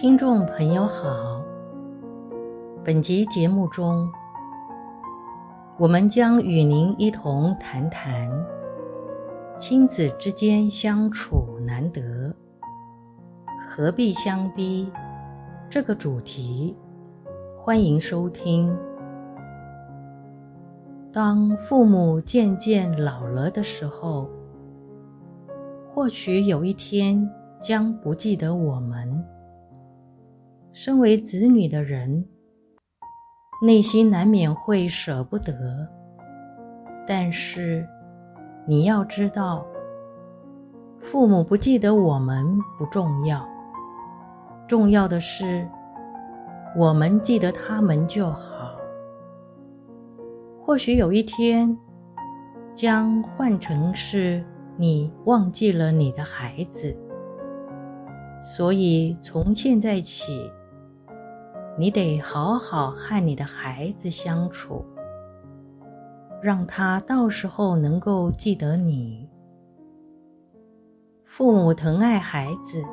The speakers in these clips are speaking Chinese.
听众朋友好，本集节目中，我们将与您一同谈谈亲子之间相处难得，何必相逼这个主题。欢迎收听。当父母渐渐老了的时候，或许有一天将不记得我们。身为子女的人，内心难免会舍不得。但是，你要知道，父母不记得我们不重要，重要的是，我们记得他们就好。或许有一天，将换成是你忘记了你的孩子。所以，从现在起，你得好好和你的孩子相处，让他到时候能够记得你。父母疼爱孩子，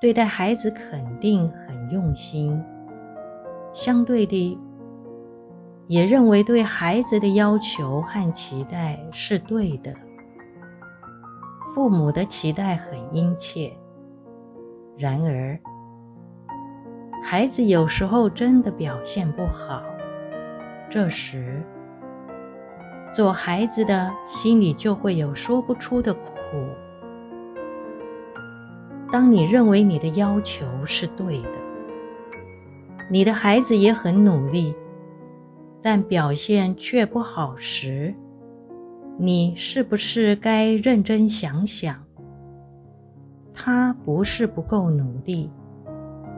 对待孩子肯定很用心，相对的，也认为对孩子的要求和期待是对的。父母的期待很殷切，然而，孩子有时候真的表现不好，这时做孩子的心里就会有说不出的苦。当你认为你的要求是对的，你的孩子也很努力，但表现却不好时，你是不是该认真想想？他不是不够努力。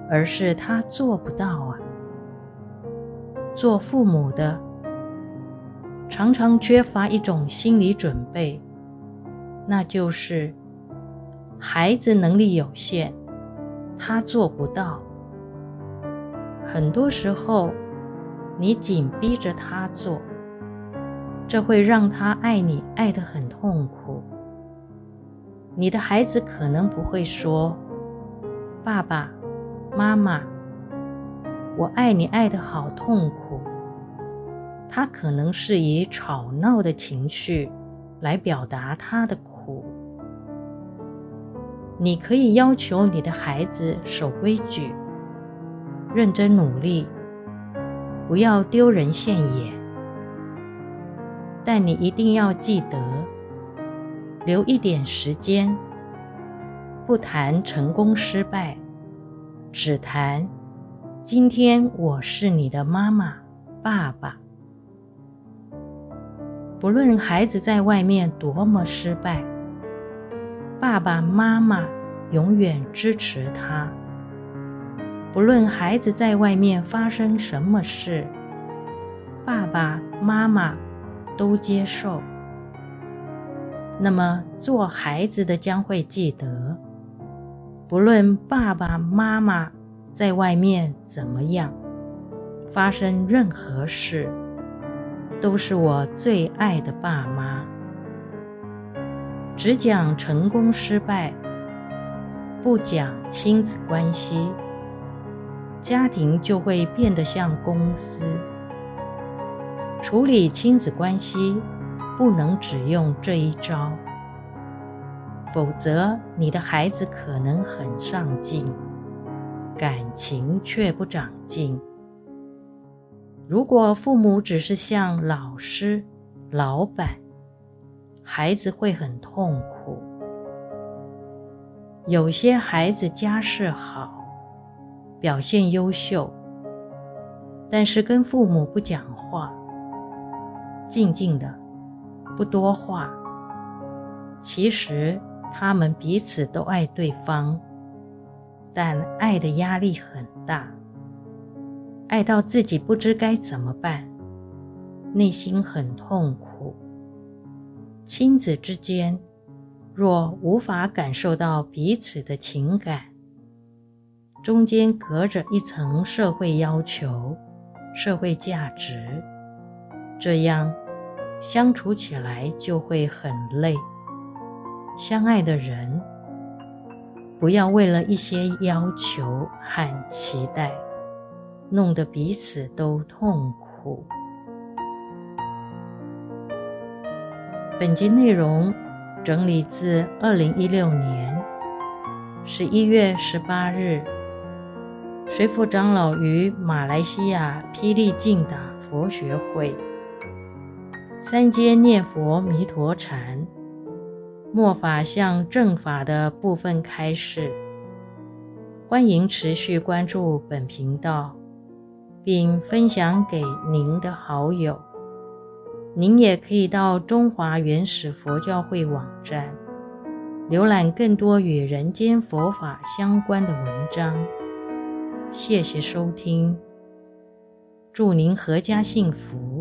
而是他做不到啊！做父母的常常缺乏一种心理准备，那就是孩子能力有限，他做不到。很多时候，你紧逼着他做，这会让他爱你爱得很痛苦。你的孩子可能不会说：“爸爸。”妈妈，我爱你爱得好痛苦。他可能是以吵闹的情绪来表达他的苦。你可以要求你的孩子守规矩、认真努力，不要丢人现眼。但你一定要记得，留一点时间，不谈成功失败。只谈，今天我是你的妈妈、爸爸。不论孩子在外面多么失败，爸爸妈妈永远支持他。不论孩子在外面发生什么事，爸爸妈妈都接受。那么做孩子的将会记得。不论爸爸妈妈在外面怎么样，发生任何事，都是我最爱的爸妈。只讲成功失败，不讲亲子关系，家庭就会变得像公司。处理亲子关系，不能只用这一招。否则，你的孩子可能很上进，感情却不长进。如果父母只是像老师、老板，孩子会很痛苦。有些孩子家世好，表现优秀，但是跟父母不讲话，静静的，不多话。其实。他们彼此都爱对方，但爱的压力很大，爱到自己不知该怎么办，内心很痛苦。亲子之间若无法感受到彼此的情感，中间隔着一层社会要求、社会价值，这样相处起来就会很累。相爱的人，不要为了一些要求和期待，弄得彼此都痛苦。本集内容整理自二零一六年十一月十八日，随福长老于马来西亚霹雳净打佛学会三阶念佛弥陀禅末法向正法的部分开示。欢迎持续关注本频道，并分享给您的好友。您也可以到中华原始佛教会网站，浏览更多与人间佛法相关的文章。谢谢收听，祝您阖家幸福。